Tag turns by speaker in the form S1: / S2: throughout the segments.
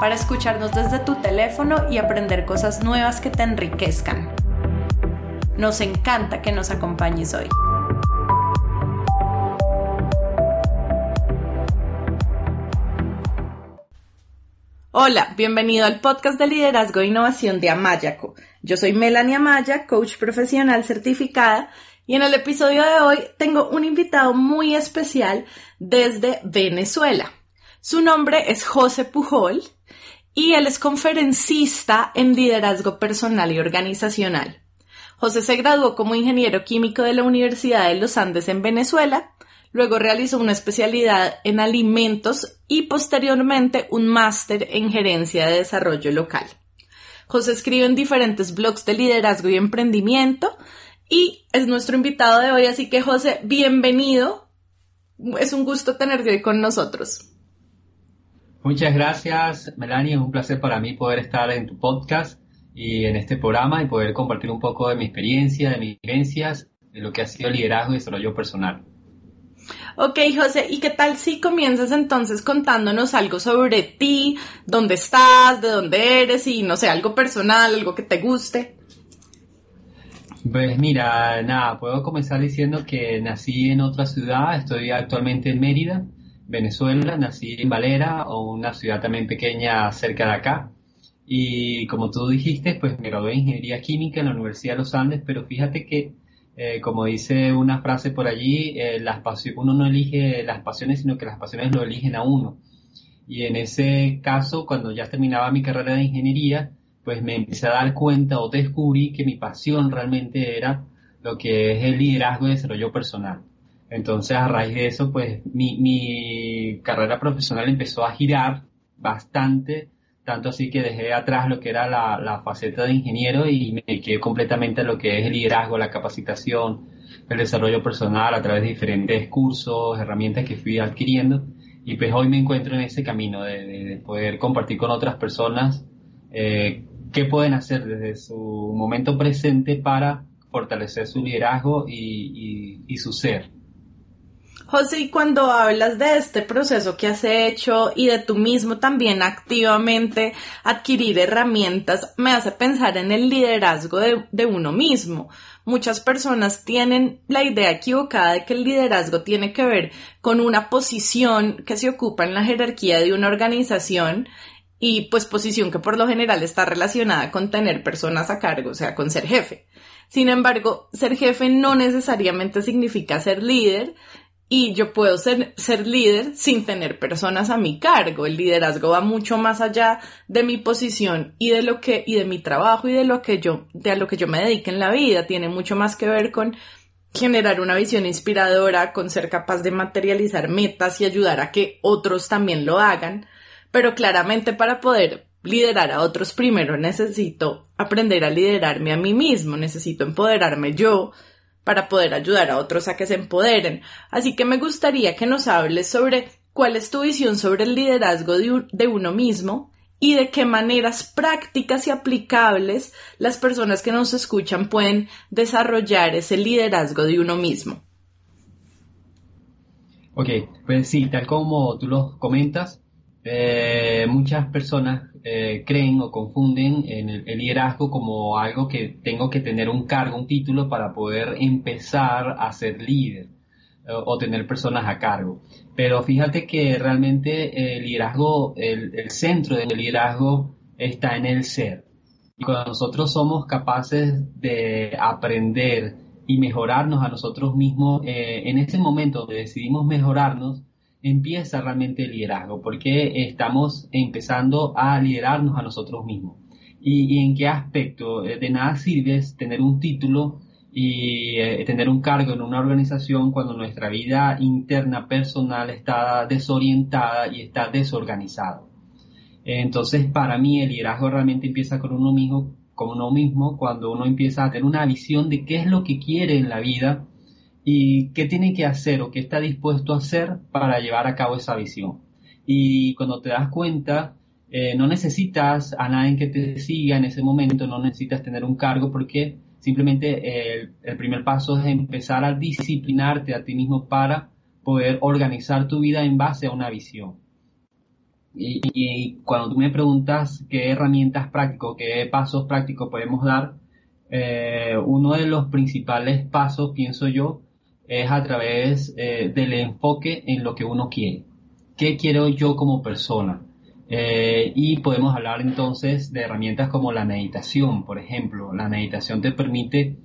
S1: para escucharnos desde tu teléfono y aprender cosas nuevas que te enriquezcan. Nos encanta que nos acompañes hoy. Hola, bienvenido al podcast de liderazgo e innovación de Amayaco. Yo soy Melanie Amaya, coach profesional certificada, y en el episodio de hoy tengo un invitado muy especial desde Venezuela. Su nombre es José Pujol y él es conferencista en liderazgo personal y organizacional. José se graduó como ingeniero químico de la Universidad de los Andes en Venezuela, luego realizó una especialidad en alimentos y posteriormente un máster en gerencia de desarrollo local. José escribe en diferentes blogs de liderazgo y emprendimiento y es nuestro invitado de hoy, así que José, bienvenido. Es un gusto tenerte hoy con nosotros.
S2: Muchas gracias, Melanie. Es un placer para mí poder estar en tu podcast y en este programa y poder compartir un poco de mi experiencia, de mis vivencias, de lo que ha sido liderazgo y desarrollo personal.
S1: Ok, José, ¿y qué tal si comienzas entonces contándonos algo sobre ti, dónde estás, de dónde eres y no sé, algo personal, algo que te guste?
S2: Pues mira, nada, puedo comenzar diciendo que nací en otra ciudad, estoy actualmente en Mérida, Venezuela, nací en Valera, una ciudad también pequeña cerca de acá. Y como tú dijiste, pues me gradué en Ingeniería Química en la Universidad de los Andes, pero fíjate que, eh, como dice una frase por allí, eh, las uno no elige las pasiones, sino que las pasiones lo eligen a uno. Y en ese caso, cuando ya terminaba mi carrera de ingeniería, pues me empecé a dar cuenta o descubrí que mi pasión realmente era lo que es el liderazgo y desarrollo personal. Entonces, a raíz de eso, pues mi, mi carrera profesional empezó a girar bastante, tanto así que dejé atrás lo que era la, la faceta de ingeniero y me dediqué completamente a lo que es el liderazgo, la capacitación, el desarrollo personal a través de diferentes cursos, herramientas que fui adquiriendo. Y pues hoy me encuentro en ese camino de, de, poder compartir con otras personas eh, qué pueden hacer desde su momento presente para fortalecer su liderazgo y, y, y su ser.
S1: José, y cuando hablas de este proceso que has hecho y de tú mismo también activamente adquirir herramientas, me hace pensar en el liderazgo de, de, uno mismo. Muchas personas tienen la idea equivocada de que el liderazgo tiene que ver con una posición que se ocupa en la jerarquía de una organización y pues posición que por lo general está relacionada con tener personas a cargo, o sea, con ser jefe. Sin embargo, ser jefe no necesariamente significa ser líder, y yo puedo ser, ser líder sin tener personas a mi cargo. El liderazgo va mucho más allá de mi posición y de lo que, y de mi trabajo y de lo que yo, de a lo que yo me dedique en la vida. Tiene mucho más que ver con generar una visión inspiradora, con ser capaz de materializar metas y ayudar a que otros también lo hagan. Pero claramente para poder liderar a otros primero necesito aprender a liderarme a mí mismo, necesito empoderarme yo, para poder ayudar a otros a que se empoderen. Así que me gustaría que nos hables sobre cuál es tu visión sobre el liderazgo de, uno mismo y de qué maneras prácticas y aplicables las personas que nos escuchan pueden desarrollar ese liderazgo de uno mismo.
S2: Ok, pues sí, tal como tú lo comentas, eh, muchas personas eh, creen o confunden en el, liderazgo como algo que tengo que tener un cargo, un título para poder empezar a ser líder eh, o tener personas a cargo. Pero fíjate que realmente el liderazgo, el, el centro del liderazgo está en el ser. Y cuando nosotros somos capaces de aprender y mejorarnos a nosotros mismos, en ese momento donde decidimos mejorarnos, empieza realmente el liderazgo, porque estamos empezando a liderarnos a nosotros mismos. ¿Y, en qué aspecto? Eh, de nada sirve tener un título y eh, tener un cargo en una organización cuando nuestra vida interna personal está desorientada y está desorganizada. Entonces, para mí el liderazgo realmente empieza con uno mismo, con uno mismo, cuando uno empieza a tener una visión de qué es lo que quiere en la vida y qué tiene que hacer o qué está dispuesto a hacer para llevar a cabo esa visión. Y cuando te das cuenta, eh, no necesitas a nadie que te siga en ese momento, no necesitas tener un cargo porque simplemente el, el primer paso es empezar a disciplinarte a ti mismo para poder organizar tu vida en base a una visión. Y, cuando tú me preguntas qué herramientas prácticas, qué pasos prácticos podemos dar, eh, uno de los principales pasos, pienso yo, es a través eh, del enfoque en lo que uno quiere. ¿Qué quiero yo como persona? Eh, y podemos hablar entonces de herramientas como la meditación, por ejemplo. La meditación te permite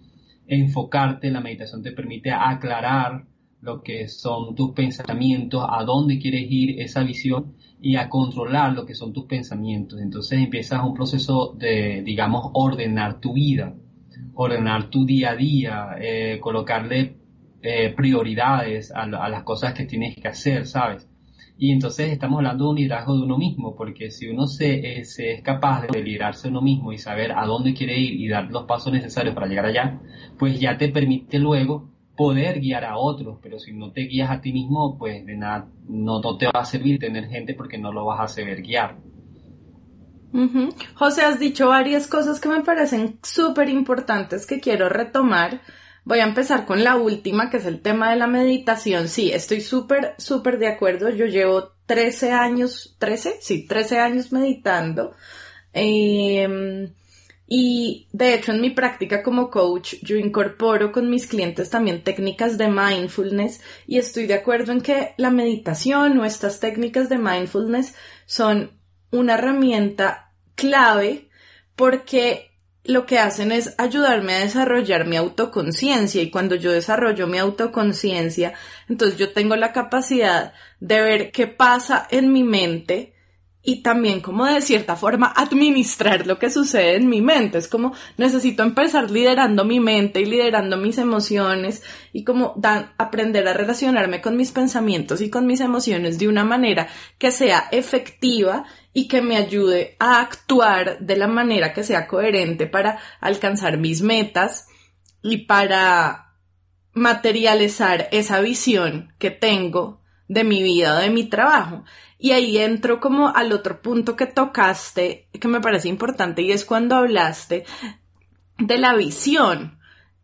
S2: enfocarte, la meditación te permite aclarar lo que son tus pensamientos, a dónde quieres ir esa visión y a controlar lo que son tus pensamientos. Entonces empiezas un proceso de, digamos, ordenar tu vida, ordenar tu día a día, eh, colocarle eh, prioridades a, las cosas que tienes que hacer, ¿sabes? Y entonces estamos hablando de un liderazgo de uno mismo, porque si uno se, eh, se, es capaz de liderarse uno mismo y saber a dónde quiere ir y dar los pasos necesarios para llegar allá, pues ya te permite luego poder guiar a otros, pero si no te guías a ti mismo, pues de nada, no, te va a servir tener gente porque no lo vas a saber guiar.
S1: José, has dicho varias cosas que me parecen súper importantes que quiero retomar. Voy a empezar con la última, que es el tema de la meditación. Sí, estoy súper, súper de acuerdo. Yo llevo 13 años, 13, sí, 13 años meditando. Eh, y de hecho en mi práctica como coach yo incorporo con mis clientes también técnicas de mindfulness y estoy de acuerdo en que la meditación o estas técnicas de mindfulness son una herramienta clave porque lo que hacen es ayudarme a desarrollar mi autoconciencia y cuando yo desarrollo mi autoconciencia, entonces yo tengo la capacidad de ver qué pasa en mi mente y también como de cierta forma administrar lo que sucede en mi mente. Es como necesito empezar liderando mi mente y liderando mis emociones y como aprender a relacionarme con mis pensamientos y con mis emociones de una manera que sea efectiva y que me ayude a actuar de la manera que sea coherente para alcanzar mis metas y para materializar esa visión que tengo de mi vida de mi trabajo. Y ahí entro como al otro punto que tocaste, que me parece importante, y es cuando hablaste de la visión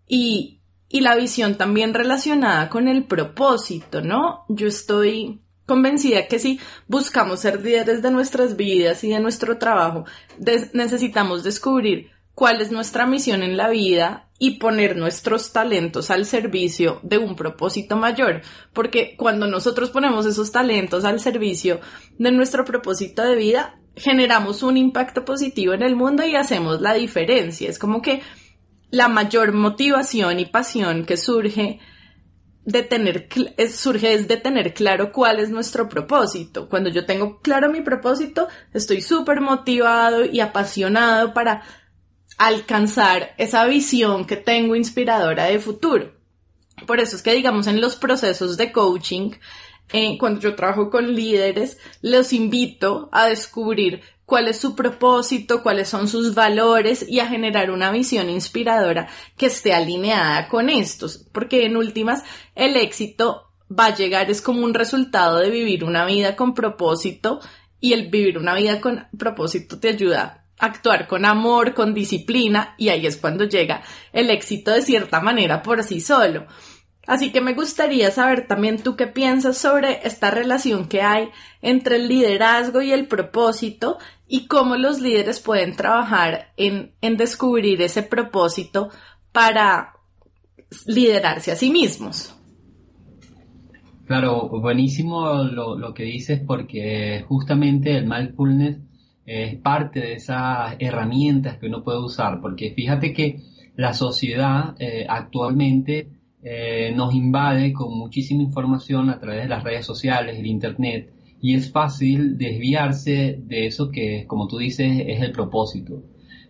S1: y, y la visión también relacionada con el propósito, ¿no? Yo estoy convencida que si buscamos ser líderes de nuestras vidas y de nuestro trabajo, necesitamos descubrir cuál es nuestra misión en la vida y poner nuestros talentos al servicio de un propósito mayor, porque cuando nosotros ponemos esos talentos al servicio de nuestro propósito de vida, generamos un impacto positivo en el mundo y hacemos la diferencia. Es como que la mayor motivación y pasión que surge de tener, surge es de tener claro cuál es nuestro propósito. Cuando yo tengo claro mi propósito, estoy súper motivado y apasionado para alcanzar esa visión que tengo inspiradora de futuro. Por eso es que, digamos, en los procesos de coaching, eh, cuando yo trabajo con líderes, los invito a descubrir cuál es su propósito, cuáles son sus valores y a generar una visión inspiradora que esté alineada con estos, porque en últimas el éxito va a llegar es como un resultado de vivir una vida con propósito y el vivir una vida con propósito te ayuda actuar con amor, con disciplina, y ahí es cuando llega el éxito de cierta manera por sí solo. Así que me gustaría saber también tú qué piensas sobre esta relación que hay entre el liderazgo y el propósito y cómo los líderes pueden trabajar en, en descubrir ese propósito para liderarse a sí mismos.
S2: Claro, buenísimo lo, lo que dices porque justamente el mindfulness es parte de esas herramientas que uno puede usar, porque fíjate que la sociedad eh, actualmente eh, nos invade con muchísima información a través de las redes sociales, el Internet, y es fácil desviarse de eso que, como tú dices, es el propósito.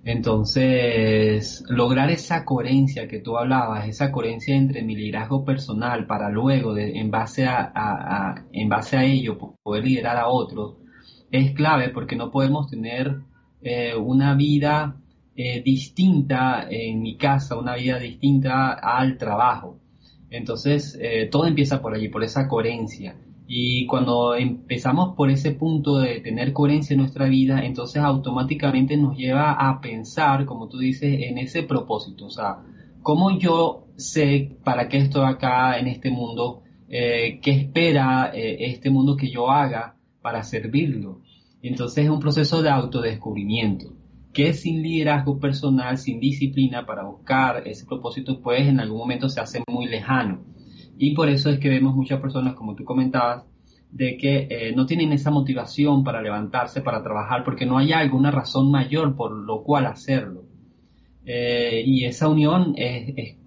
S2: Entonces, lograr esa coherencia que tú hablabas, esa coherencia entre mi liderazgo personal para luego, de, en, base a, en base a ello, poder liderar a otros, es clave porque no podemos tener eh, una vida eh, distinta en mi casa, una vida distinta al trabajo. Entonces, eh, todo empieza por allí, por esa coherencia. Y cuando empezamos por ese punto de tener coherencia en nuestra vida, entonces automáticamente nos lleva a pensar, como tú dices, en ese propósito. O sea, ¿cómo yo sé para qué estoy acá en este mundo? Eh, ¿Qué espera eh, este mundo que yo haga para servirlo? Entonces es un proceso de autodescubrimiento que sin liderazgo personal, sin disciplina para buscar ese propósito, pues en algún momento se hace muy lejano. Y por eso es que vemos muchas personas, como tú comentabas, de que eh, no tienen esa motivación para levantarse, para trabajar, porque no hay alguna razón mayor por lo cual hacerlo. Eh, y esa unión es,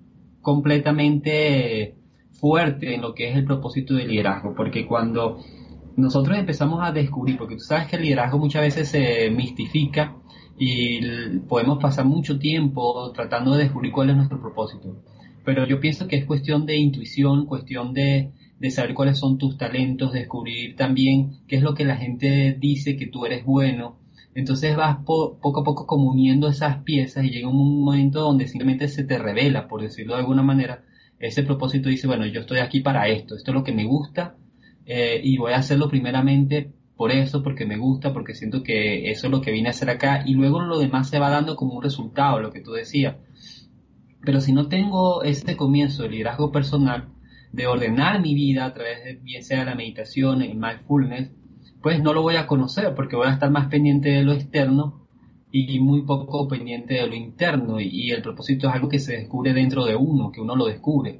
S2: completamente fuerte en lo que es el propósito del liderazgo, porque cuando nosotros empezamos a descubrir, porque tú sabes que el liderazgo muchas veces se mistifica y podemos pasar mucho tiempo tratando de descubrir cuál es nuestro propósito pero yo pienso que es cuestión de intuición, cuestión de, saber cuáles son tus talentos, descubrir también qué es lo que la gente dice que tú eres bueno. Entonces vas poco a poco como uniendo esas piezas y llega un momento donde simplemente se te revela, por decirlo de alguna manera, ese propósito dice, bueno, yo estoy aquí para esto, esto es lo que me gusta eh, y voy a hacerlo primeramente por eso, porque me gusta, porque siento que eso es lo que vine a hacer acá y luego lo demás se va dando como un resultado, lo que tú decías. Pero si no tengo este comienzo de liderazgo personal, de ordenar mi vida a través de bien sea la meditación, el mindfulness, pues no lo voy a conocer porque voy a estar más pendiente de lo externo y muy poco pendiente de lo interno y, el propósito es algo que se descubre dentro de uno, que uno lo descubre.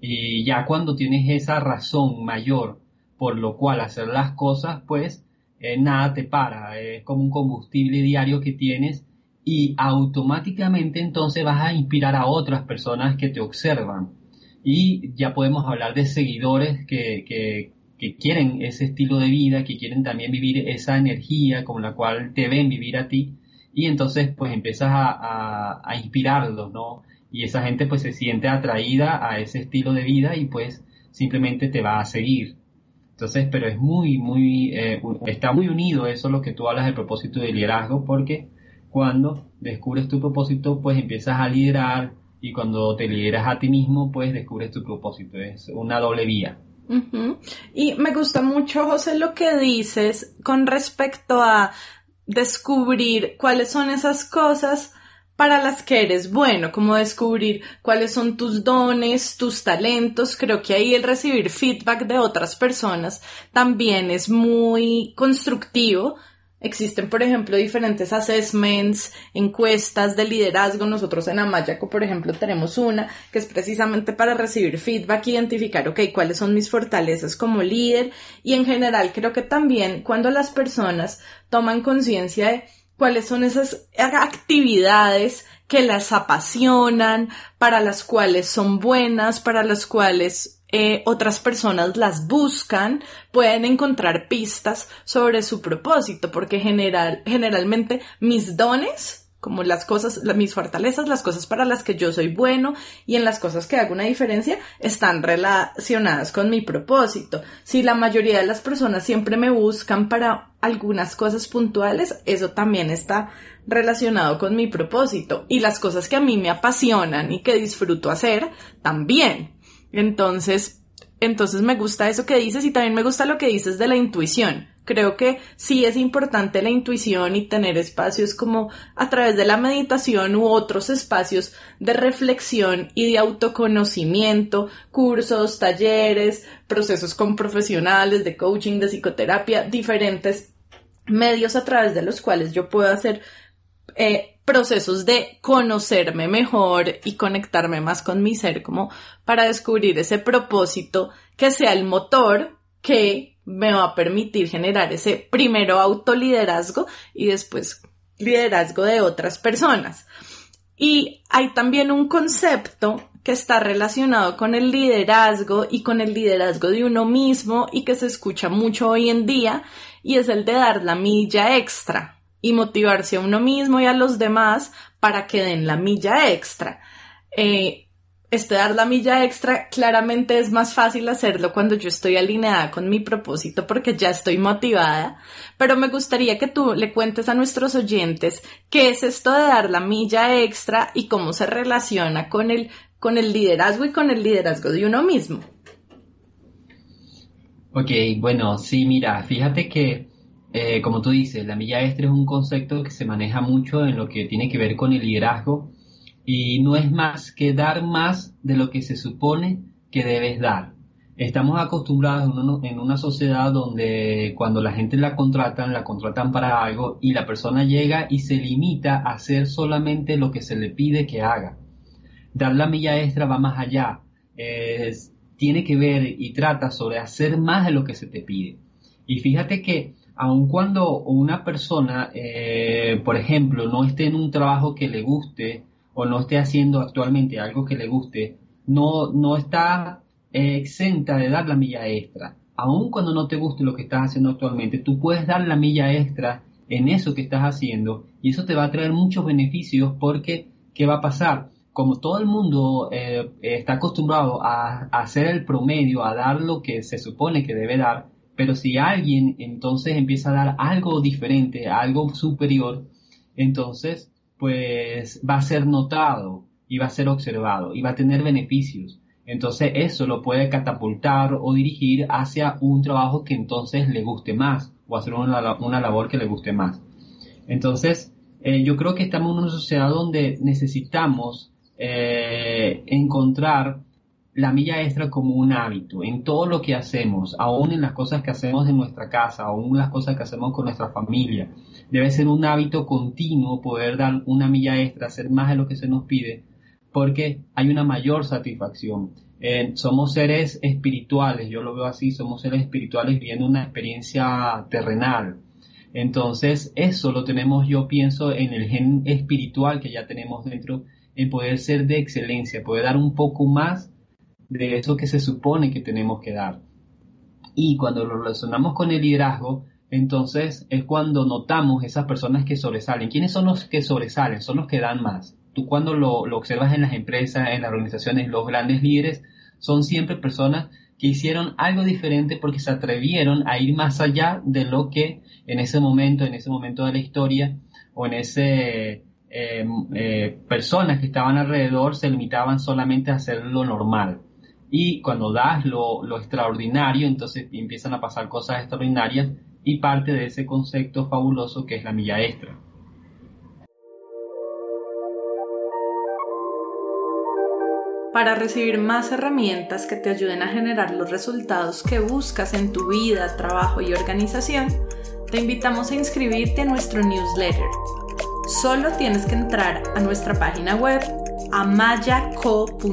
S2: Y ya cuando tienes esa razón mayor por lo cual hacer las cosas, pues eh, nada te para, es como un combustible diario que tienes y automáticamente entonces vas a inspirar a otras personas que te observan. Y ya podemos hablar de seguidores que, que, quieren ese estilo de vida, que quieren también vivir esa energía con la cual te ven vivir a ti. Y entonces pues empiezas a, a, inspirarlos, ¿no? Y esa gente pues se siente atraída a ese estilo de vida y pues simplemente te va a seguir. Entonces, pero es muy, muy, eh, está muy unido eso lo que tú hablas del propósito de liderazgo porque cuando descubres tu propósito, pues empiezas a liderar y cuando te lideras a ti mismo, pues descubres tu propósito. Es una doble vía.
S1: Y me gusta mucho, José, lo que dices con respecto a descubrir cuáles son esas cosas para las que eres bueno, como descubrir cuáles son tus dones, tus talentos. Creo que ahí el recibir feedback de otras personas también es muy constructivo Existen, por ejemplo, diferentes assessments, encuestas de liderazgo. Nosotros en Amayaco, por ejemplo, tenemos una que es precisamente para recibir feedback, identificar, ok, cuáles son mis fortalezas como líder. Y en general, creo que también cuando las personas toman conciencia de cuáles son esas actividades que las apasionan, para las cuales son buenas, para las cuales eh, otras personas las buscan, pueden encontrar pistas sobre su propósito, porque general, generalmente mis dones como las cosas, mis fortalezas, las cosas para las que yo soy bueno y en las cosas que hago una diferencia están relacionadas con mi propósito. Si la mayoría de las personas siempre me buscan para algunas cosas puntuales, eso también está relacionado con mi propósito y las cosas que a mí me apasionan y que disfruto hacer también. Entonces, entonces me gusta eso que dices y también me gusta lo que dices de la intuición. Creo que sí es importante la intuición y tener espacios como a través de la meditación u otros espacios de reflexión y de autoconocimiento, cursos, talleres, procesos con profesionales de coaching, de psicoterapia, diferentes medios a través de los cuales yo puedo hacer eh, procesos de conocerme mejor y conectarme más con mi ser como para descubrir ese propósito que sea el motor que me va a permitir generar ese primero autoliderazgo y después liderazgo de otras personas. Y hay también un concepto que está relacionado con el liderazgo y con el liderazgo de uno mismo y que se escucha mucho hoy en día y es el de dar la milla extra y motivarse a uno mismo y a los demás para que den la milla extra. Eh, este dar la milla extra, claramente es más fácil hacerlo cuando yo estoy alineada con mi propósito porque ya estoy motivada, pero me gustaría que tú le cuentes a nuestros oyentes qué es esto de dar la milla extra y cómo se relaciona con el, con el liderazgo y con el liderazgo de uno mismo.
S2: Ok, bueno, sí, mira, fíjate que, eh, como tú dices, la milla extra es un concepto que se maneja mucho en lo que tiene que ver con el liderazgo y no es más que dar más de lo que se supone que debes dar. Estamos acostumbrados en una sociedad donde cuando la gente la contratan, la contratan para algo y la persona llega y se limita a hacer solamente lo que se le pide que haga. Dar la milla extra va más allá. tiene que ver y trata sobre hacer más de lo que se te pide. Y fíjate que aun cuando una persona, eh, por ejemplo, no esté en un trabajo que le guste, o no esté haciendo actualmente algo que le guste, no, no está eh, exenta de dar la milla extra. Aun cuando no te guste lo que estás haciendo actualmente, tú puedes dar la milla extra en eso que estás haciendo y eso te va a traer muchos beneficios porque, ¿qué va a pasar? Como todo el mundo eh, está acostumbrado a, a hacer el promedio, a dar lo que se supone que debe dar, pero si alguien entonces empieza a dar algo diferente, algo superior, entonces pues va a ser notado y va a ser observado y va a tener beneficios. Entonces eso lo puede catapultar o dirigir hacia un trabajo que entonces le guste más o hacer una, labor que le guste más. Entonces eh, yo creo que estamos en una sociedad donde necesitamos eh, encontrar la milla extra como un hábito en todo lo que hacemos, aún en las cosas que hacemos en nuestra casa, aún en las cosas que hacemos con nuestra familia. Debe ser un hábito continuo poder dar una milla extra, hacer más de lo que se nos pide, porque hay una mayor satisfacción. Eh, somos seres espirituales, yo lo veo así, somos seres espirituales viviendo una experiencia terrenal. Entonces, eso lo tenemos, yo pienso, en el gen espiritual que ya tenemos dentro, en poder ser de excelencia, poder dar un poco más de eso que se supone que tenemos que dar. Y cuando lo relacionamos con el liderazgo, entonces es cuando notamos esas personas que sobresalen. ¿Quiénes son los que sobresalen? Son los que dan más. Tú cuando lo, observas en las empresas, en las organizaciones, los grandes líderes son siempre personas que hicieron algo diferente porque se atrevieron a ir más allá de lo que en ese momento, en ese momento de la historia o en ese eh, eh, personas que estaban alrededor se limitaban solamente a hacer lo normal. Y cuando das lo, lo extraordinario, entonces empiezan a pasar cosas extraordinarias y parte de ese concepto fabuloso que es la milla extra.
S1: Para recibir más herramientas que te ayuden a generar los resultados que buscas en tu vida, trabajo y organización, te invitamos a inscribirte a nuestro newsletter. Solo tienes que entrar a nuestra página web amayaco.com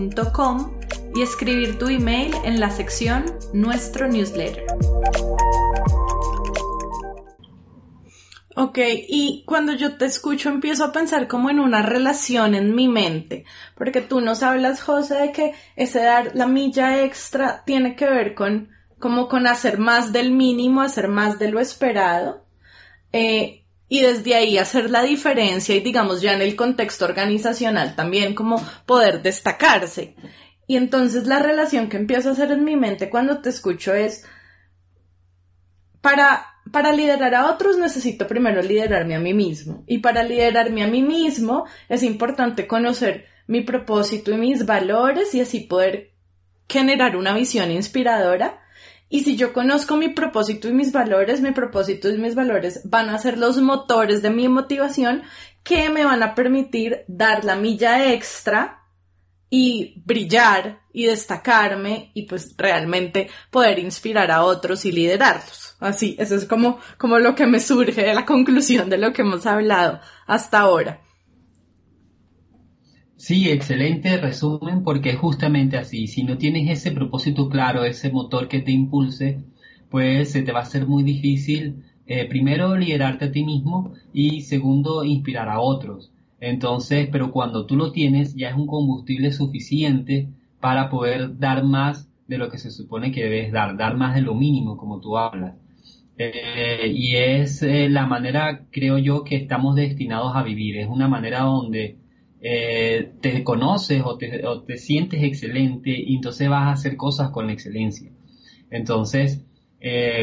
S1: y escribir tu email en la sección Nuestro newsletter. Ok, y cuando yo te escucho empiezo a pensar como en una relación en mi mente, porque tú nos hablas, José, de que ese dar la milla extra tiene que ver con como con hacer más del mínimo, hacer más de lo esperado, eh, y desde ahí hacer la diferencia y digamos ya en el contexto organizacional también como poder destacarse. Y entonces la relación que empiezo a hacer en mi mente cuando te escucho es para para liderar a otros necesito primero liderarme a mí mismo. Y para liderarme a mí mismo es importante conocer mi propósito y mis valores y así poder generar una visión inspiradora. Y si yo conozco mi propósito y mis valores, mi propósito y mis valores van a ser los motores de mi motivación que me van a permitir dar la milla extra y brillar y destacarme y pues realmente poder inspirar a otros y liderarlos. Así, eso es como, como lo que me surge de la conclusión de lo que hemos hablado hasta ahora.
S2: Sí, excelente resumen porque es justamente así. Si no tienes ese propósito claro, ese motor que te impulse, pues se te va a ser muy difícil, eh, primero, liderarte a ti mismo y segundo, inspirar a otros. Entonces, pero cuando tú lo tienes, ya es un combustible suficiente para poder dar más de lo que se supone que debes dar, dar más de lo mínimo, como tú hablas. Eh, y es eh, la manera, creo yo, que estamos destinados a vivir. Es una manera donde eh, te conoces o te, o te, sientes excelente y entonces vas a hacer cosas con excelencia. Entonces,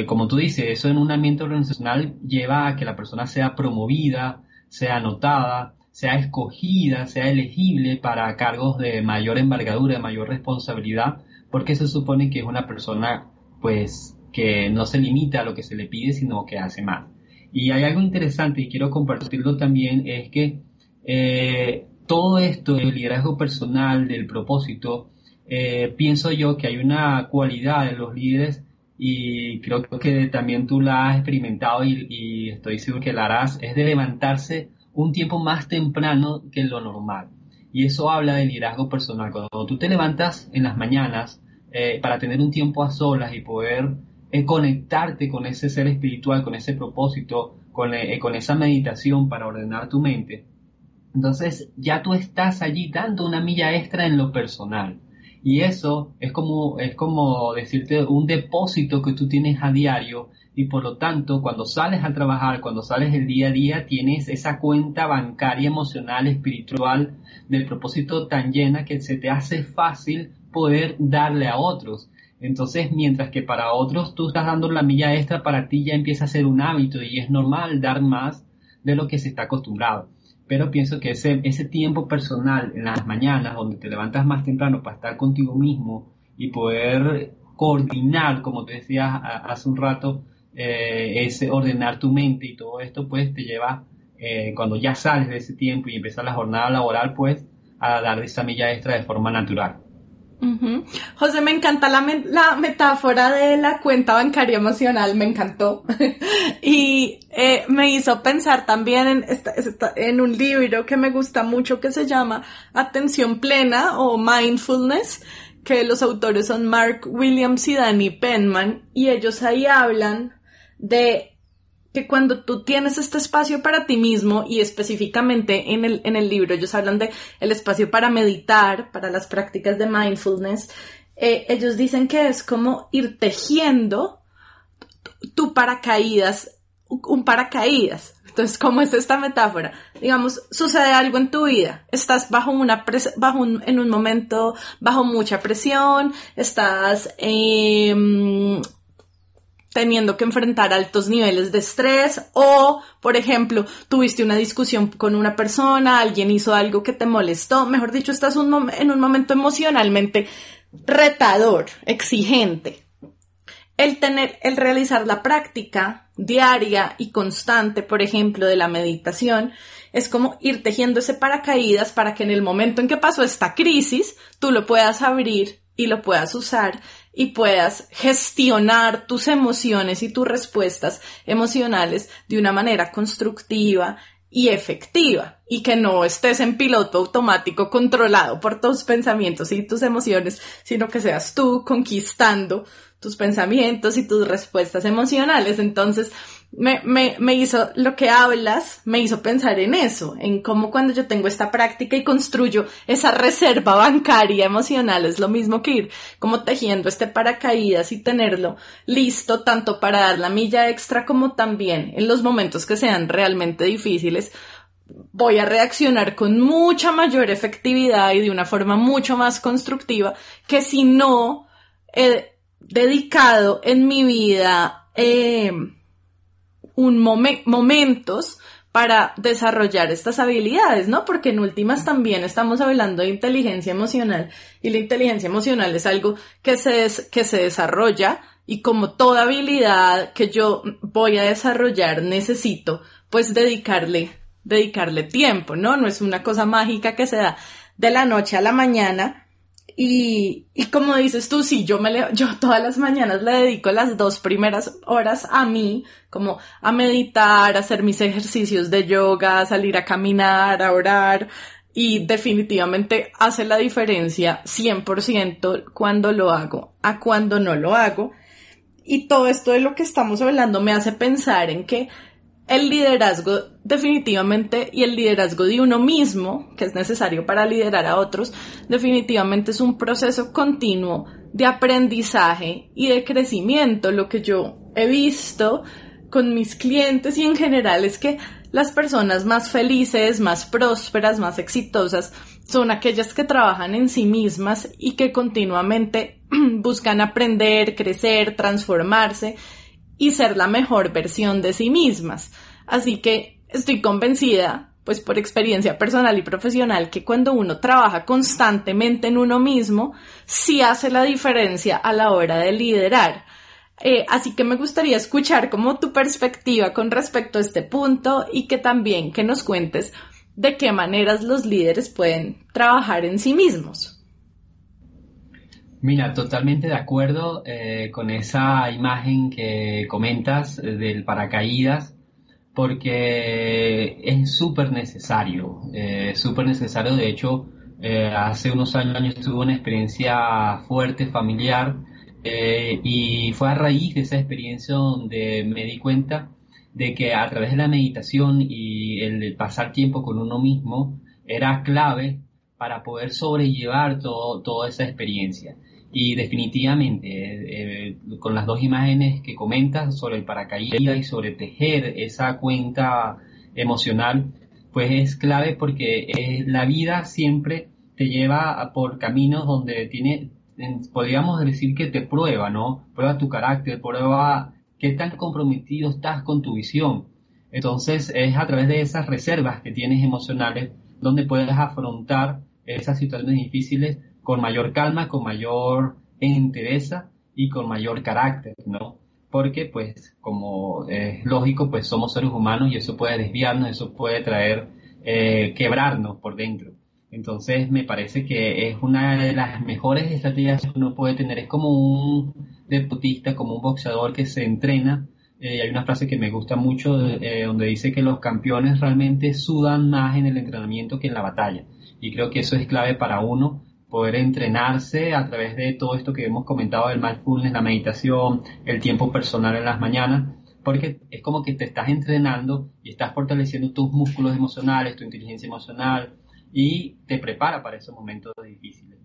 S2: como tú dices, eso en un ambiente organizacional lleva a que la persona sea promovida, sea anotada, sea escogida, sea elegible para cargos de mayor envergadura, de mayor responsabilidad, porque se supone que es una persona, pues, que no se limita a lo que se le pide, sino que hace más. Y hay algo interesante y quiero compartirlo también, es que eh, todo esto del liderazgo personal, del propósito, eh, pienso yo que hay una cualidad de los líderes y creo que también tú la has experimentado y, estoy seguro que la harás, es de levantarse un tiempo más temprano que lo normal. Y eso habla de liderazgo personal. Cuando tú te levantas en las mañanas eh, para tener un tiempo a solas y poder eh, conectarte con ese ser espiritual, con ese propósito, con, eh, con esa meditación para ordenar tu mente, entonces ya tú estás allí dando una milla extra en lo personal. Y eso es como, es como decirte un depósito que tú tienes a diario y por lo tanto cuando sales a trabajar, cuando sales el día a día, tienes esa cuenta bancaria emocional, espiritual del propósito tan llena que se te hace fácil poder darle a otros. Entonces, mientras que para otros tú estás dando la milla extra, para ti ya empieza a ser un hábito y es normal dar más de lo que se está acostumbrado pero pienso que ese, ese tiempo personal en las mañanas, donde te levantas más temprano para estar contigo mismo y poder coordinar, como te decía hace un rato, eh, ese ordenar tu mente y todo esto, pues te lleva, eh, cuando ya sales de ese tiempo y empiezas la jornada laboral, pues a dar esa milla extra de forma natural.
S1: José, me encanta la, metáfora de la cuenta bancaria emocional, me encantó. y eh, me hizo pensar también en, en un libro que me gusta mucho que se llama Atención Plena o Mindfulness, que los autores son Mark Williams y Danny Penman, y ellos ahí hablan de que cuando tú tienes este espacio para ti mismo y específicamente en el, en el libro ellos hablan de el espacio para meditar, para las prácticas de mindfulness, eh, ellos dicen que es como ir tejiendo tu paracaídas, un paracaídas. Entonces, ¿cómo es esta metáfora? Digamos, sucede algo en tu vida, estás bajo una bajo un, en un momento bajo mucha presión, estás eh, teniendo que enfrentar altos niveles de estrés o, por ejemplo, tuviste una discusión con una persona, alguien hizo algo que te molestó, mejor dicho, estás en un momento emocionalmente retador, exigente. El tener, el realizar la práctica diaria y constante, por ejemplo, de la meditación, es como ir tejiendo ese paracaídas para que en el momento en que pasó esta crisis, tú lo puedas abrir y lo puedas usar y puedas gestionar tus emociones y tus respuestas emocionales de una manera constructiva y efectiva y que no estés en piloto automático controlado por tus pensamientos y tus emociones, sino que seas tú conquistando tus pensamientos y tus respuestas emocionales. Entonces, me, me, me, hizo, lo que hablas, me hizo pensar en eso, en cómo cuando yo tengo esta práctica y construyo esa reserva bancaria emocional, es lo mismo que ir como tejiendo este paracaídas y tenerlo listo tanto para dar la milla extra como también en los momentos que sean realmente difíciles, voy a reaccionar con mucha mayor efectividad y de una forma mucho más constructiva que si no he dedicado en mi vida eh, un momentos para desarrollar estas habilidades, ¿no? Porque en últimas también estamos hablando de inteligencia emocional y la inteligencia emocional es algo que se, que se desarrolla y como toda habilidad que yo voy a desarrollar necesito pues dedicarle, dedicarle tiempo, ¿no? No es una cosa mágica que se da de la noche a la mañana, y, y como dices tú, sí, yo me leo, yo todas las mañanas le dedico las dos primeras horas a mí, como a meditar, a hacer mis ejercicios de yoga, a salir a caminar, a orar, y definitivamente hace la diferencia 100% cuando lo hago a cuando no lo hago. Y todo esto de lo que estamos hablando me hace pensar en que el liderazgo definitivamente y el liderazgo de uno mismo, que es necesario para liderar a otros, definitivamente es un proceso continuo de aprendizaje y de crecimiento. Lo que yo he visto con mis clientes y en general es que las personas más felices, más prósperas, más exitosas son aquellas que trabajan en sí mismas y que continuamente buscan aprender, crecer, transformarse y ser la mejor versión de sí mismas. Así que estoy convencida, pues por experiencia personal y profesional, que cuando uno trabaja constantemente en uno mismo, sí hace la diferencia a la hora de liderar. Eh, así que me gustaría escuchar como tu perspectiva con respecto a este punto y que también que nos cuentes de qué maneras los líderes pueden trabajar en sí mismos.
S2: Mira, totalmente de acuerdo eh, con esa imagen que comentas eh, del paracaídas, porque es súper necesario, súper necesario. De hecho, hace unos años tuve una experiencia fuerte familiar eh, y fue a raíz de esa experiencia donde me di cuenta de que a través de la meditación y el pasar tiempo con uno mismo era clave para poder sobrellevar todo, toda esa experiencia. Y definitivamente, eh, eh, con las dos imágenes que comentas sobre el paracaídas y sobre tejer esa cuenta emocional, pues es clave porque la vida siempre te lleva por caminos donde tiene, podríamos decir que te prueba, ¿no? Prueba tu carácter, prueba qué tan comprometido estás con tu visión. Entonces es a través de esas reservas que tienes emocionales donde puedes afrontar esas situaciones difíciles con mayor calma, con mayor entereza y con mayor carácter, ¿no? Porque pues como es lógico, pues somos seres humanos y eso puede desviarnos, eso puede traer, eh, quebrarnos por dentro. Entonces me parece que es una de las mejores estrategias que uno puede tener. Es como un deportista, como un boxeador que se entrena. Eh, hay una frase que me gusta mucho eh, donde dice que los campeones realmente sudan más en el entrenamiento que en la batalla. Y creo que eso es clave para uno, poder entrenarse a través de todo esto que hemos comentado del mindfulness, la meditación, el tiempo personal en las mañanas, porque es como que te estás entrenando y estás fortaleciendo tus músculos emocionales, tu inteligencia emocional, y te prepara para esos momentos difíciles.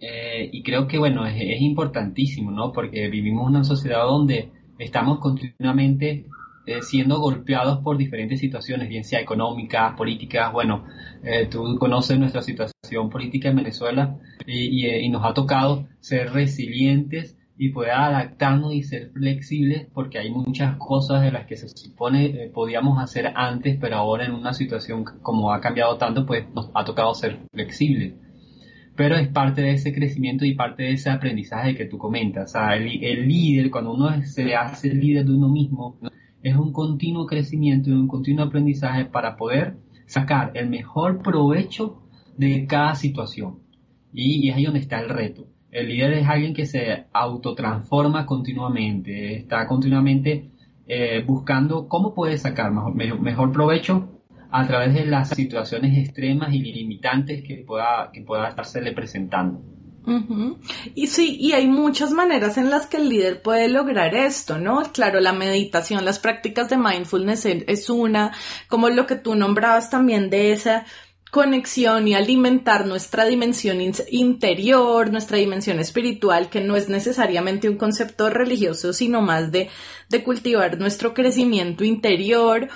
S2: Eh, y creo que, bueno, es, importantísimo, ¿no? Porque vivimos una sociedad donde estamos continuamente eh, siendo golpeados por diferentes situaciones, bien sea económicas, políticas. Bueno, eh, tú conoces nuestra situación política en Venezuela y, nos ha tocado ser resilientes y poder adaptarnos y ser flexibles porque hay muchas cosas de las que se supone eh, podíamos hacer antes, pero ahora en una situación como ha cambiado tanto, pues nos ha tocado ser flexibles. Pero es parte de ese crecimiento y parte de ese aprendizaje que tú comentas. O sea, el, el líder, cuando uno se hace líder de uno mismo, es un continuo crecimiento y un continuo aprendizaje para poder sacar el mejor provecho de cada situación. Y, es ahí donde está el reto el líder es alguien que se autotransforma continuamente, está continuamente eh, buscando cómo puede sacar mejor, provecho a través de las situaciones extremas y limitantes que pueda, que pueda presentando.
S1: Y sí, y hay muchas maneras en las que el líder puede lograr esto, ¿no? Claro, la meditación, las prácticas de mindfulness es una, como lo que tú nombrabas también de esa conexión y alimentar nuestra dimensión interior, nuestra dimensión espiritual, que no es necesariamente un concepto religioso, sino más de, cultivar nuestro crecimiento interior.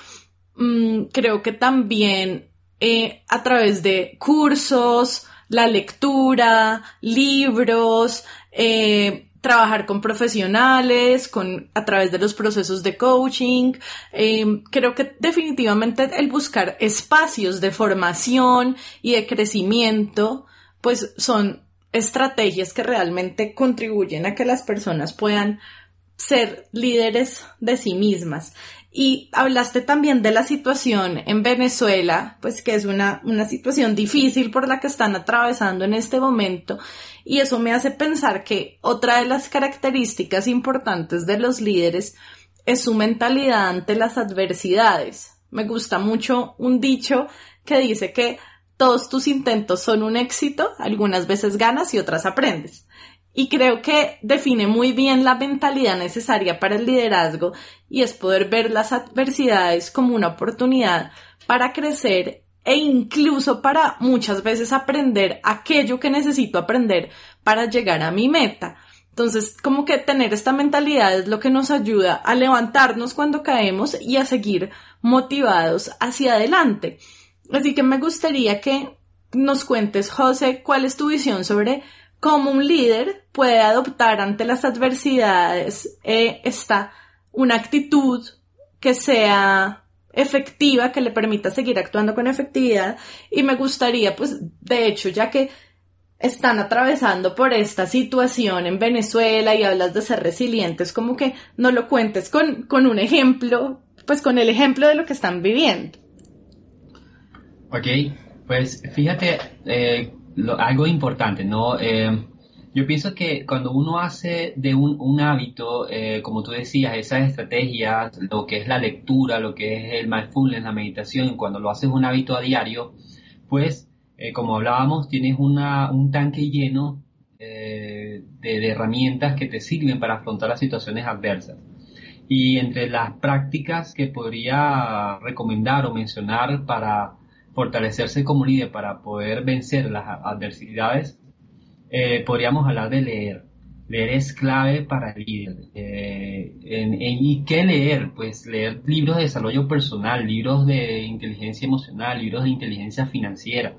S1: Mm, creo que también eh, a través de cursos, la lectura, libros, eh, trabajar con profesionales, con, a través de los procesos de coaching. Em, creo que definitivamente el buscar espacios de formación y de crecimiento, pues son estrategias que realmente contribuyen a que las personas puedan ser líderes de sí mismas. Y hablaste también de la situación en Venezuela, pues que es una, una situación difícil por la que están atravesando en este momento. Y eso me hace pensar que otra de las características importantes de los líderes es su mentalidad ante las adversidades. Me gusta mucho un dicho que dice que todos tus intentos son un éxito, algunas veces ganas y otras aprendes. Y creo que define muy bien la mentalidad necesaria para el liderazgo y es poder ver las adversidades como una oportunidad para crecer e incluso para muchas veces aprender aquello que necesito aprender para llegar a mi meta. Entonces, como que tener esta mentalidad es lo que nos ayuda a levantarnos cuando caemos y a seguir motivados hacia adelante. Así que me gustaría que nos cuentes, José, cuál es tu visión sobre cómo un líder puede adoptar ante las adversidades eh, esta una actitud que sea efectiva, que le permita seguir actuando con efectividad. Y me gustaría, pues, de hecho, ya que están atravesando por esta situación en Venezuela y hablas de ser resilientes, como que no lo cuentes con, con un ejemplo, pues con el ejemplo de lo que están viviendo.
S2: Ok, pues fíjate, eh, algo importante, ¿no? Eh, yo pienso que cuando uno hace de un, un hábito, eh, como tú decías, esas estrategias, lo que es la lectura, lo que es el mindfulness, la meditación, cuando lo haces un hábito a diario, pues eh, como hablábamos, tienes una, un tanque lleno de, herramientas que te sirven para afrontar las situaciones adversas. Y entre las prácticas que podría recomendar o mencionar para fortalecerse como líder, para poder vencer las adversidades, eh, podríamos hablar de leer. Leer es clave para el líder. ¿Y qué leer? Pues leer libros de desarrollo personal, libros de inteligencia emocional, libros de inteligencia financiera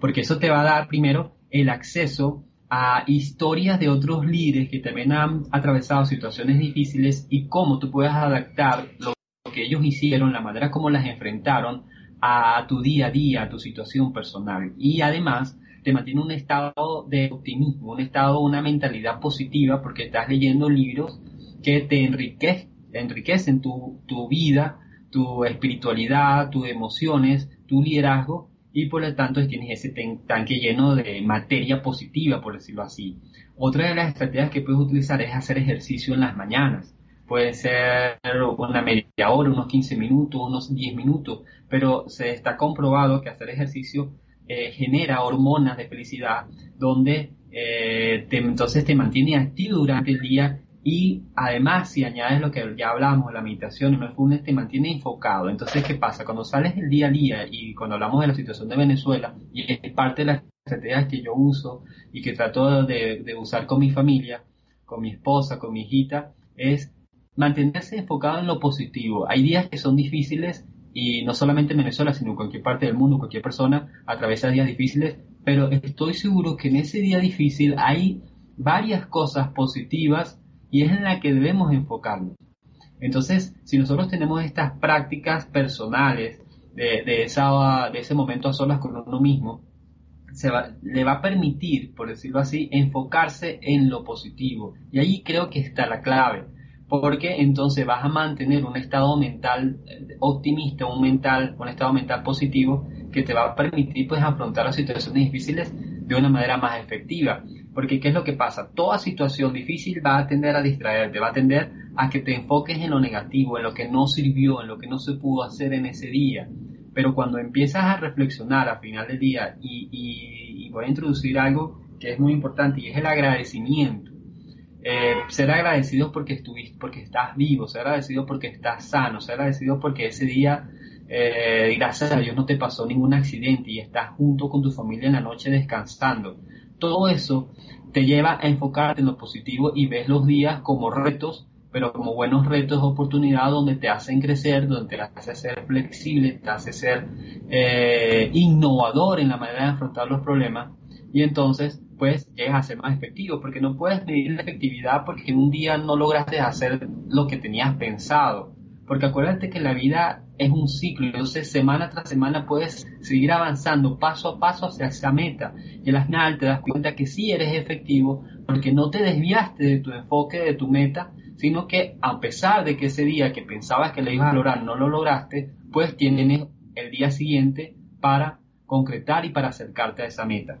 S2: porque eso te va a dar primero el acceso a historias de otros líderes que también han atravesado situaciones difíciles y cómo tú puedes adaptar lo que ellos hicieron, la manera como las enfrentaron a tu día a día, a tu situación personal. Y además te mantiene un estado de optimismo, un estado, una mentalidad positiva porque estás leyendo libros que te enriquecen tu, tu vida, tu espiritualidad, tus emociones, tu liderazgo y por lo tanto tienes ese tanque lleno de materia positiva, por decirlo así. Otra de las estrategias que puedes utilizar es hacer ejercicio en las mañanas. Puede ser una media hora, unos 15 minutos, unos 10 minutos, pero se está comprobado que hacer ejercicio eh, genera hormonas de felicidad donde eh, entonces te mantiene activo durante el día y además, si añades lo que ya hablamos, la meditación, el mindfulness te mantiene enfocado. Entonces, ¿qué pasa? Cuando sales del día a día y cuando hablamos de la situación de Venezuela, y es parte de las estrategias que yo uso y que trato de, de usar con mi familia, con mi esposa, con mi hijita, es mantenerse enfocado en lo positivo. Hay días que son difíciles y no solamente en Venezuela, sino en cualquier parte del mundo, cualquier persona atraviesa días difíciles, pero estoy seguro que en ese día difícil hay varias cosas positivas y es en la que debemos enfocarnos. Entonces, si nosotros tenemos estas prácticas personales de, de, esa, de ese momento a solas con uno mismo, se le va a permitir, por decirlo así, enfocarse en lo positivo. Y ahí creo que está la clave, porque entonces vas a mantener un estado mental eh, optimista, un, mental, un estado mental positivo que te va a permitir pues afrontar las situaciones difíciles de una manera más efectiva. Porque ¿qué es lo que pasa? Toda situación difícil va a tender a distraerte, va a tender a que te enfoques en lo negativo, en lo que no sirvió, en lo que no se pudo hacer en ese día. Pero cuando empiezas a reflexionar al final del día y, voy a introducir algo que es muy importante y es el agradecimiento. Eh, ser agradecido porque estuviste, porque estás vivo, ser agradecido porque estás sano, ser agradecido porque ese día, eh, gracias a Dios, no te pasó ningún accidente y estás junto con tu familia en la noche descansando. Todo eso te lleva a enfocarte en lo positivo y ves los días como retos, pero como buenos retos, oportunidades donde te hacen crecer, donde te hace ser flexible, te hace ser eh, innovador en la manera de afrontar los problemas y entonces pues llegas más efectivo porque no puedes medir la efectividad porque un día no lograste hacer lo que tenías pensado porque acuérdate que la vida es un ciclo, entonces semana tras semana puedes seguir avanzando paso a paso hacia esa meta. Y al final te das cuenta que sí eres efectivo porque no te desviaste de tu enfoque, de tu meta, sino que a pesar de que ese día que pensabas que lo ibas a lograr no lo lograste, pues tienes el día siguiente para concretar y para acercarte a esa meta.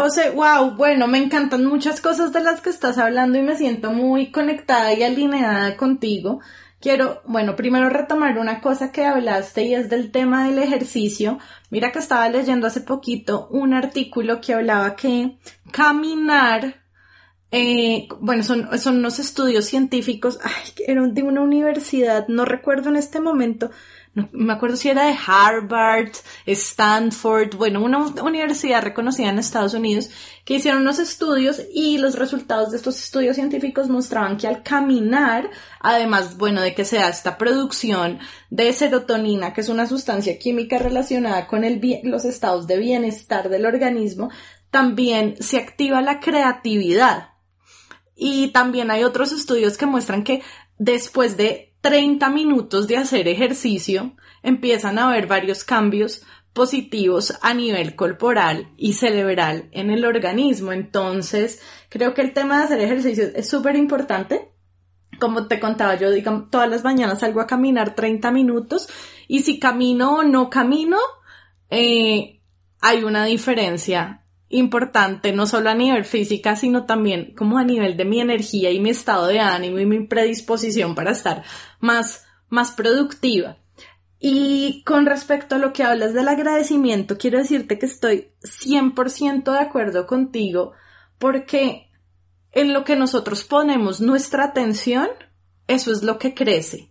S1: José, wow, bueno, me encantan muchas cosas de las que estás hablando y me siento muy conectada y alineada contigo. Quiero, bueno, primero retomar una cosa que hablaste y es del tema del ejercicio. Mira que estaba leyendo hace poquito un artículo que hablaba que caminar, eh, bueno, son, son unos estudios científicos, ay, eran de una universidad, no recuerdo en este momento, no me acuerdo si era de Harvard, Stanford, bueno, una universidad reconocida en Estados Unidos, que hicieron unos estudios y los resultados de estos estudios científicos mostraban que al caminar, además, bueno, de que se da esta producción de serotonina, que es una sustancia química relacionada con los estados de bienestar del organismo, también se activa la creatividad. Y también hay otros estudios que muestran que después de 30 minutos de hacer ejercicio, empiezan a haber varios cambios positivos a nivel corporal y cerebral en el organismo. Entonces, creo que el tema de hacer ejercicio es súper importante. Como te contaba, yo digamos, todas las mañanas salgo a caminar 30 minutos y si camino o no camino, eh, hay una diferencia importante, no solo a nivel física, sino también como a nivel de mi energía y mi estado de ánimo y mi predisposición para estar más, más productiva. Y con respecto a lo que hablas del agradecimiento, quiero decirte que estoy 100% de acuerdo contigo porque en lo que nosotros ponemos nuestra atención, eso es lo que crece.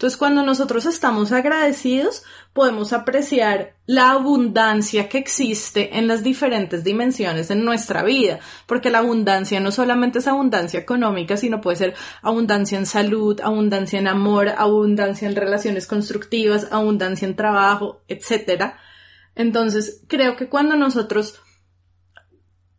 S1: Entonces, cuando nosotros estamos agradecidos, podemos apreciar la abundancia que existe en las diferentes dimensiones en nuestra vida, porque la abundancia no solamente es abundancia económica, sino puede ser abundancia en salud, abundancia en amor, abundancia en relaciones constructivas, abundancia en trabajo, etc. Entonces, creo que cuando nosotros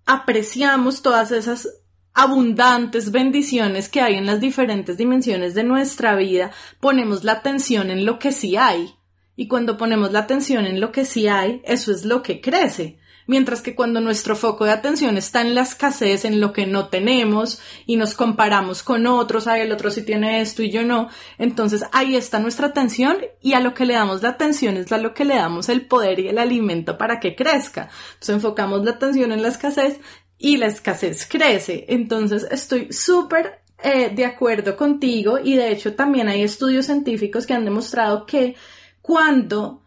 S1: apreciamos todas esas abundantes bendiciones que hay en las diferentes dimensiones de nuestra vida, ponemos la atención en lo que sí hay. Y cuando ponemos la atención en lo que sí hay, eso es lo que crece. Mientras que cuando nuestro foco de atención está en la escasez, en lo que no tenemos, y nos comparamos con otros, ay, el otro sí tiene esto y yo no, entonces ahí está nuestra atención y a lo que le damos la atención es a lo que le damos el poder y el alimento para que crezca. Entonces enfocamos la atención en la escasez y la escasez crece. Entonces estoy súper eh, de acuerdo contigo y de hecho también hay estudios científicos que han demostrado que cuando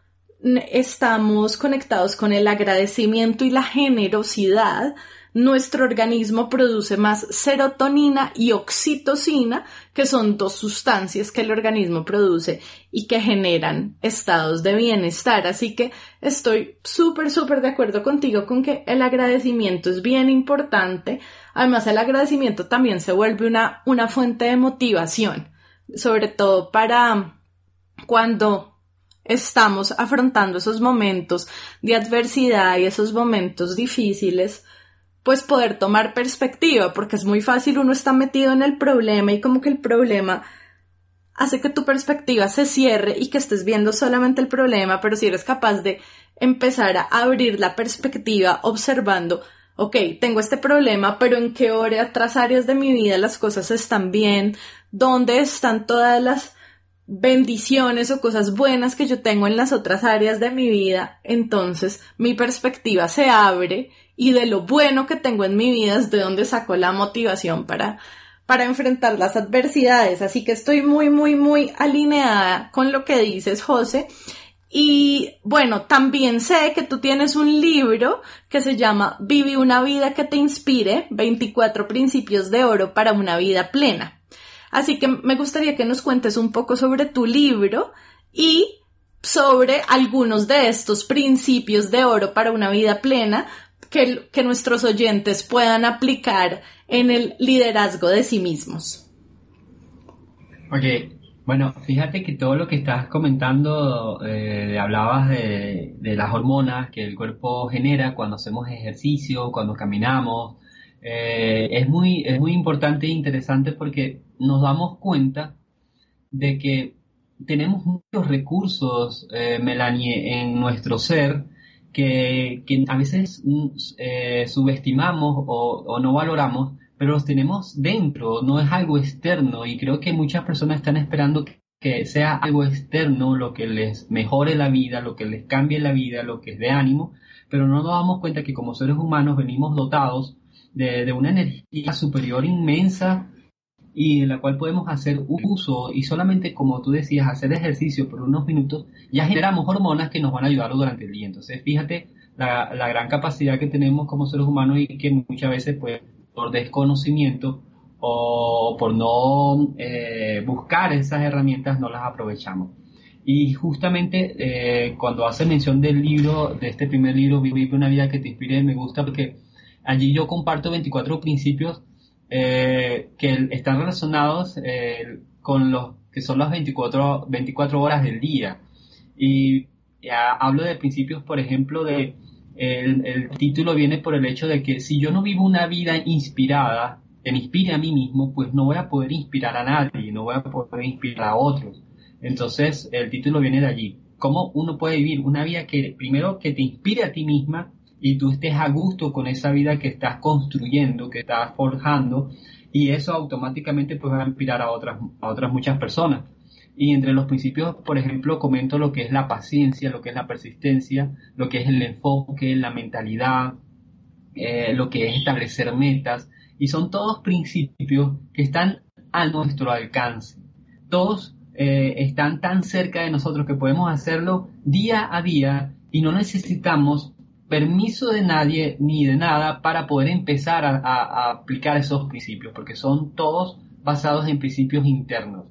S1: estamos conectados con el agradecimiento y la generosidad, nuestro organismo produce más serotonina y oxitocina, que son dos sustancias que el organismo produce y que generan estados de bienestar. Así que estoy súper, súper de acuerdo contigo con que el agradecimiento es bien importante. Además, el agradecimiento también se vuelve una, una fuente de motivación, sobre todo para cuando estamos afrontando esos momentos de adversidad y esos momentos difíciles, pues poder tomar perspectiva, porque es muy fácil, uno está metido en el problema y como que el problema hace que tu perspectiva se cierre y que estés viendo solamente el problema, pero si eres capaz de empezar a abrir la perspectiva observando, ok, tengo este problema, pero en qué otras áreas de mi vida las cosas están bien, dónde están todas las bendiciones o cosas buenas que yo tengo en las otras áreas de mi vida, entonces mi perspectiva se abre y de lo bueno que tengo en mi vida es de donde saco la motivación para, para enfrentar las adversidades. Así que estoy muy, muy, muy alineada con lo que dices, José. Y bueno, también sé que tú tienes un libro que se llama Vive una vida que te inspire, 24 principios de oro para una vida plena. Así que me gustaría que nos cuentes un poco sobre tu libro y sobre algunos de estos principios de oro para una vida plena que, nuestros oyentes puedan aplicar en el liderazgo de sí mismos.
S2: Ok, bueno, fíjate que todo lo que estás comentando, eh, hablabas de, las hormonas que el cuerpo genera cuando hacemos ejercicio, cuando caminamos. Eh, es, muy, es muy importante e interesante porque nos damos cuenta de que tenemos muchos recursos, eh, Melanie, en nuestro ser que, a veces mm, eh, subestimamos o, no valoramos, pero los tenemos dentro, no es algo externo. Y creo que muchas personas están esperando que, sea algo externo lo que les mejore la vida, lo que les cambie la vida, lo que es de ánimo, pero no nos damos cuenta que como seres humanos venimos dotados de una energía superior inmensa y de la cual podemos hacer uso y solamente como tú decías hacer ejercicio por unos minutos ya generamos hormonas que nos van a ayudar durante el día. Entonces fíjate la, la gran capacidad que tenemos como seres humanos y que muchas veces pues por desconocimiento o por no eh, buscar esas herramientas no las aprovechamos. Y justamente eh, cuando hace mención del libro de este primer libro Vive una vida que te inspire me gusta porque allí yo comparto 24 principios eh, que están relacionados eh, con los que son las 24, 24 horas del día. Y hablo de principios, por ejemplo, de el, título viene por el hecho de que si yo no vivo una vida inspirada, que me inspire a mí mismo, pues no voy a poder inspirar a nadie, no voy a poder inspirar a otros. Entonces, el título viene de allí. ¿Cómo uno puede vivir una vida que, primero, que te inspire a ti misma y tú estés a gusto con esa vida que estás construyendo, que estás forjando, y eso automáticamente pues va a inspirar a otras, a otras muchas personas. Y entre los principios, por ejemplo, comento lo que es la paciencia, lo que es la persistencia, lo que es el enfoque, la mentalidad, eh, lo que es establecer metas. Y son todos principios que están a nuestro alcance. Todos eh, están tan cerca de nosotros que podemos hacerlo día a día y no necesitamos permiso de nadie ni de nada para poder empezar a, aplicar esos principios, porque son todos basados en principios internos.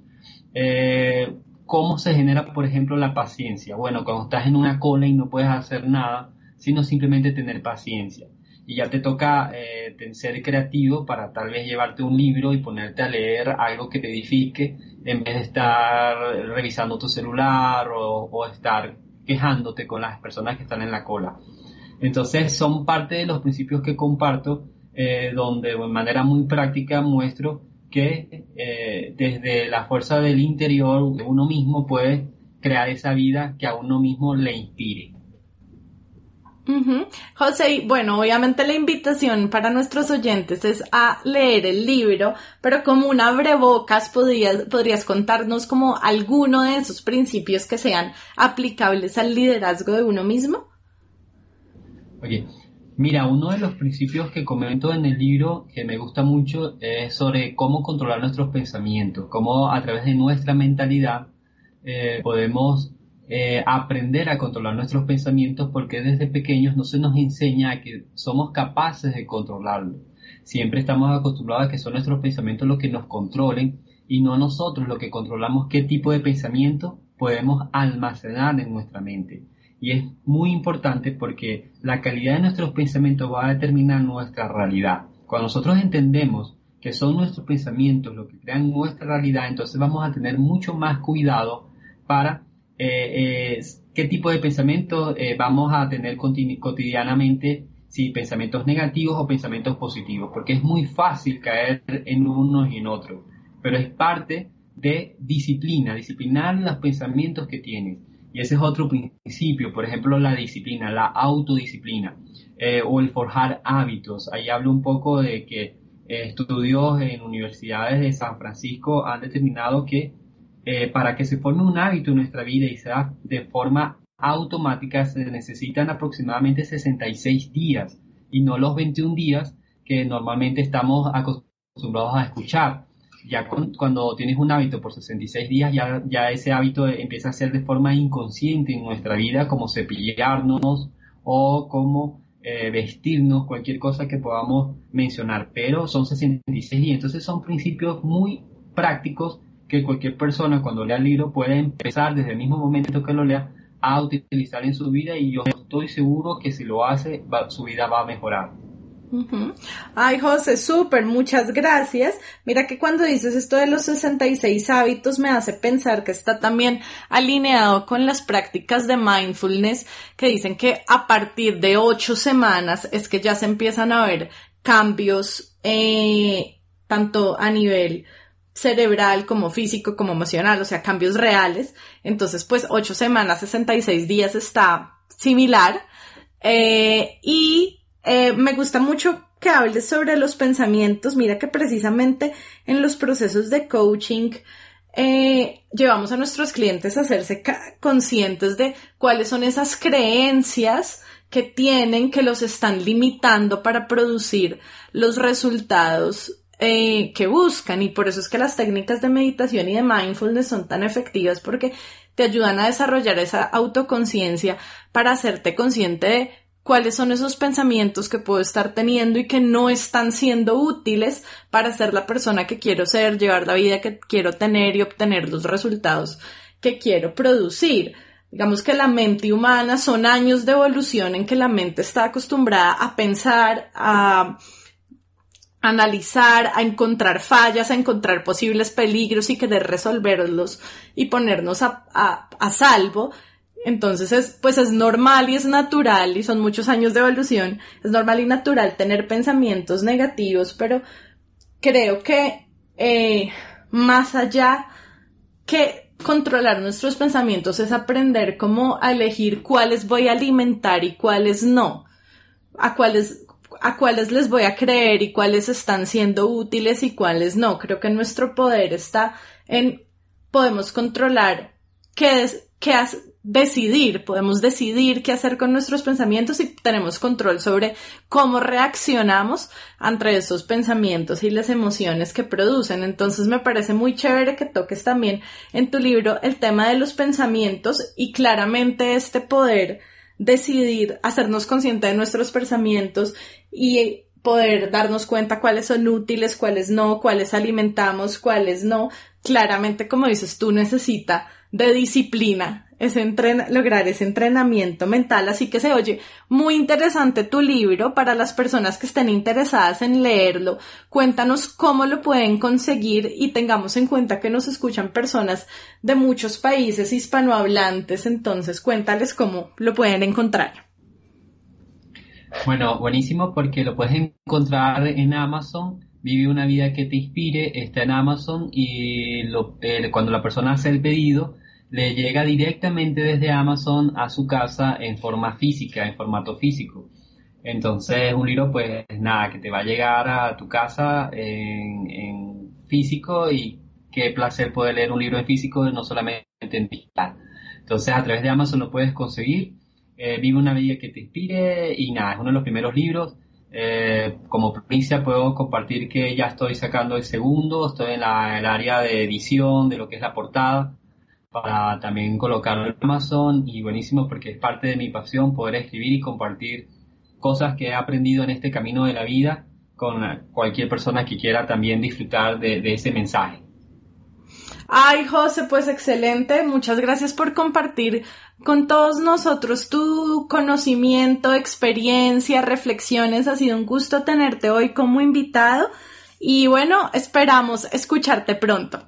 S2: Eh, ¿Cómo se genera, por ejemplo, la paciencia? Bueno, cuando estás en una cola y no puedes hacer nada, sino simplemente tener paciencia. Y ya te toca eh, ser creativo para tal vez llevarte un libro y ponerte a leer algo que te edifique en vez de estar revisando tu celular o, o estar quejándote con las personas que están en la cola. Entonces son parte de los principios que comparto, eh, donde de manera muy práctica muestro que eh, desde la fuerza del interior de uno mismo puede crear esa vida que a uno mismo le inspire.
S1: José, bueno, obviamente la invitación para nuestros oyentes es a leer el libro, pero como un abrebocas podrías, podrías contarnos como alguno de esos principios que sean aplicables al liderazgo de uno mismo.
S2: Oye, mira, uno de los principios que comento en el libro que me gusta mucho es sobre cómo controlar nuestros pensamientos, cómo a través de nuestra mentalidad eh, podemos eh, aprender a controlar nuestros pensamientos porque desde pequeños no se nos enseña a que somos capaces de controlarlo. Siempre estamos acostumbrados a que son nuestros pensamientos los que nos controlen y no nosotros los que controlamos qué tipo de pensamiento podemos almacenar en nuestra mente. Y es muy importante porque la calidad de nuestros pensamientos va a determinar nuestra realidad. Cuando nosotros entendemos que son nuestros pensamientos los que crean nuestra realidad, entonces vamos a tener mucho más cuidado para eh, eh, qué tipo de pensamientos eh, vamos a tener cotidianamente, si pensamientos negativos o pensamientos positivos, porque es muy fácil caer en unos y en otros, pero es parte de disciplina, disciplinar los pensamientos que tienes. Y ese es otro principio, por ejemplo, la disciplina, la autodisciplina eh, o el forjar hábitos. Ahí hablo un poco de que eh, estudios en universidades de San Francisco han determinado que eh, para que se forme un hábito en nuestra vida y sea de forma automática se necesitan aproximadamente 66 días y no los 21 días que normalmente estamos acostumbrados a escuchar ya cuando tienes un hábito por 66 días, ya, ya ese hábito empieza a ser de forma inconsciente en nuestra vida, como cepillarnos o como eh, vestirnos, cualquier cosa que podamos mencionar. Pero son 66 días, entonces son principios muy prácticos que cualquier persona cuando lea el libro puede empezar desde el mismo momento que lo lea a utilizar en su vida y yo estoy seguro que si lo hace su vida va a mejorar.
S1: Ay, José, súper, muchas gracias. Mira que cuando dices esto de los 66 hábitos me hace pensar que está también alineado con las prácticas de mindfulness que dicen que a partir de ocho semanas es que ya se empiezan a ver cambios eh, tanto a nivel cerebral como físico como emocional, o sea, cambios reales. Entonces, pues ocho semanas, 66 días está similar. Eh, y eh, me gusta mucho que hables sobre los pensamientos. Mira que precisamente en los procesos de coaching eh, llevamos a nuestros clientes a hacerse conscientes de cuáles son esas creencias que tienen que los están limitando para producir los resultados eh, que buscan y por eso es que las técnicas de meditación y de mindfulness son tan efectivas porque te ayudan a desarrollar esa autoconciencia para hacerte consciente de cuáles son esos pensamientos que puedo estar teniendo y que no están siendo útiles para ser la persona que quiero ser, llevar la vida que quiero tener y obtener los resultados que quiero producir. Digamos que la mente humana son años de evolución en que la mente está acostumbrada a pensar, a analizar, a encontrar fallas, a encontrar posibles peligros y querer resolverlos y ponernos a, a salvo entonces es, pues es normal y es natural, y son muchos años de evolución, es normal y natural tener pensamientos negativos, pero creo que eh, más allá que controlar nuestros pensamientos es aprender cómo a elegir cuáles voy a alimentar y cuáles no, a cuáles, a cuáles les voy a creer y cuáles están siendo útiles y cuáles no. Creo que nuestro poder está en podemos controlar qué es, qué, decidir, podemos decidir qué hacer con nuestros pensamientos y tenemos control sobre cómo reaccionamos ante esos pensamientos y las emociones que producen. Entonces me parece muy chévere que toques también en tu libro el tema de los pensamientos y claramente este poder decidir, hacernos consciente de nuestros pensamientos y poder darnos cuenta cuáles son útiles, cuáles no, cuáles alimentamos, cuáles no. Claramente, como dices tú, necesita de disciplina ese lograr ese entrenamiento mental. Así que se oye muy interesante tu libro para las personas que estén interesadas en leerlo. Cuéntanos cómo lo pueden conseguir y tengamos en cuenta que nos escuchan personas de muchos países hispanohablantes. Entonces cuéntales cómo lo pueden encontrar.
S2: Bueno, buenísimo porque lo puedes encontrar en Amazon. Vive una vida que te inspire, está en Amazon y lo, cuando la persona hace el pedido, le llega directamente desde Amazon a su casa en forma física, en formato físico. Entonces, un libro, pues nada, que te va a llegar a tu casa en, físico y qué placer poder leer un libro en físico, no solamente en digital. Entonces, a través de Amazon lo puedes conseguir. Eh, Vive una vida que te inspire y nada, es uno de los primeros libros. Eh, como provincia puedo compartir que ya estoy sacando el segundo, estoy en la, el área de edición de lo que es la portada para también colocarlo en Amazon y buenísimo porque es parte de mi pasión poder escribir y compartir cosas que he aprendido en este camino de la vida con cualquier persona que quiera también disfrutar de, ese mensaje.
S1: Ay, José, pues excelente. Muchas gracias por compartir con todos nosotros tu conocimiento, experiencia, reflexiones. Ha sido un gusto tenerte hoy como invitado y bueno, esperamos escucharte pronto.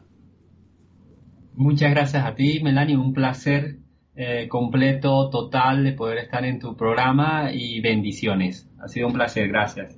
S2: Muchas gracias a ti, Melanie. Un placer eh, completo, total de poder estar en tu programa y bendiciones. Ha sido un placer. Gracias.